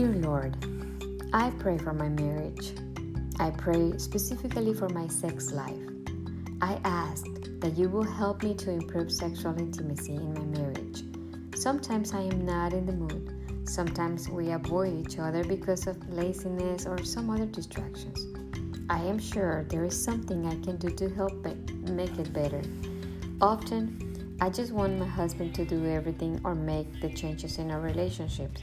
Lord. I pray for my marriage. I pray specifically for my sex life. I ask that you will help me to improve sexual intimacy in my marriage. Sometimes I am not in the mood. Sometimes we avoid each other because of laziness or some other distractions. I am sure there is something I can do to help make it better. Often, I just want my husband to do everything or make the changes in our relationships.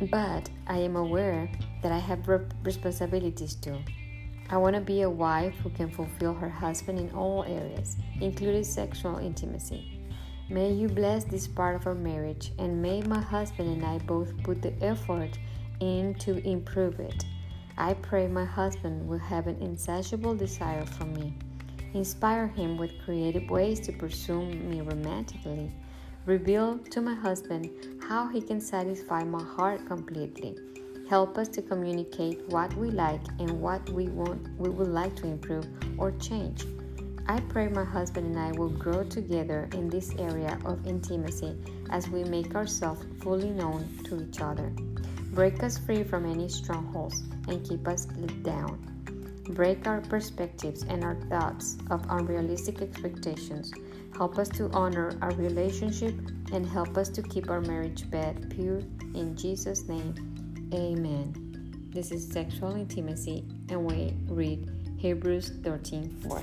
But I am aware that I have responsibilities too. I want to be a wife who can fulfill her husband in all areas, including sexual intimacy. May you bless this part of our marriage, and may my husband and I both put the effort in to improve it. I pray my husband will have an insatiable desire for me. Inspire him with creative ways to pursue me romantically Reveal to my husband how he can satisfy my heart completely. Help us to communicate what we like and what we want we would like to improve or change. I pray my husband and I will grow together in this area of intimacy as we make ourselves fully known to each other. Break us free from any strongholds and keep us down. Break our perspectives and our thoughts of unrealistic expectations Help us to honor our relationship and help us to keep our marriage bed pure. In Jesus' name, amen. This is sexual intimacy, and we read Hebrews 13 4.